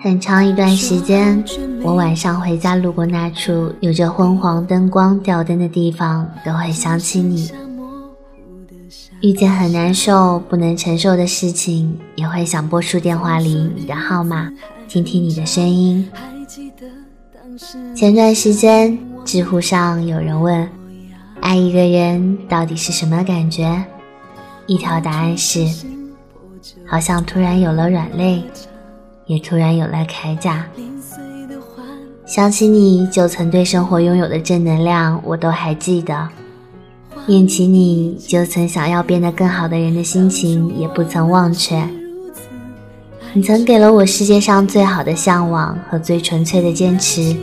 很长一段时间，我晚上回家路过那处有着昏黄灯光吊灯的地方，都会想起你。遇见很难受、不能承受的事情，也会想拨出电话里你的号码，听听你的声音。前段时间，知乎上有人问：“爱一个人到底是什么感觉？”一条答案是：好像突然有了软肋。也突然有了铠甲，想起你就曾对生活拥有的正能量，我都还记得；念起你就曾想要变得更好的人的心情，也不曾忘却。你曾给了我世界上最好的向往和最纯粹的坚持，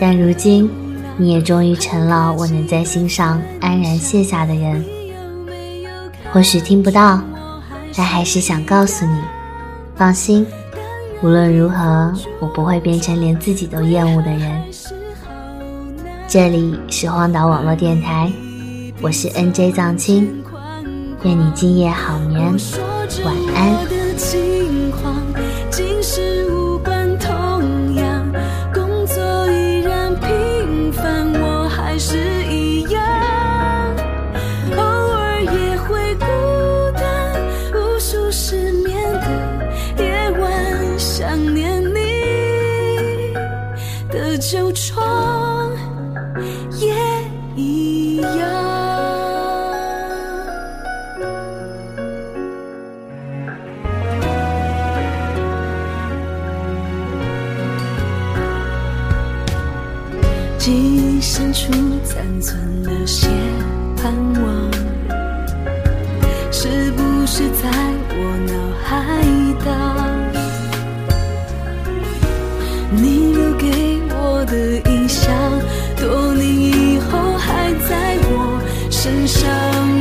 但如今，你也终于成了我能在心上安然卸下的人。或许听不到，但还是想告诉你，放心。无论如何，我不会变成连自己都厌恶的人。这里是荒岛网络电台，我是 NJ 藏青，愿你今夜好眠，晚安。旧窗也一样。记忆深处残存了些盼望，是不是在我脑海当？你。的印象，多年以后还在我身上。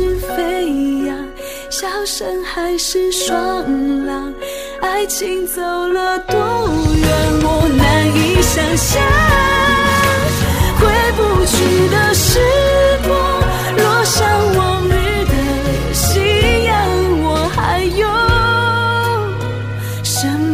是飞扬，笑声还是双浪，爱情走了多远，我难以想象。回不去的时光，落上往日的夕阳，我还有什么？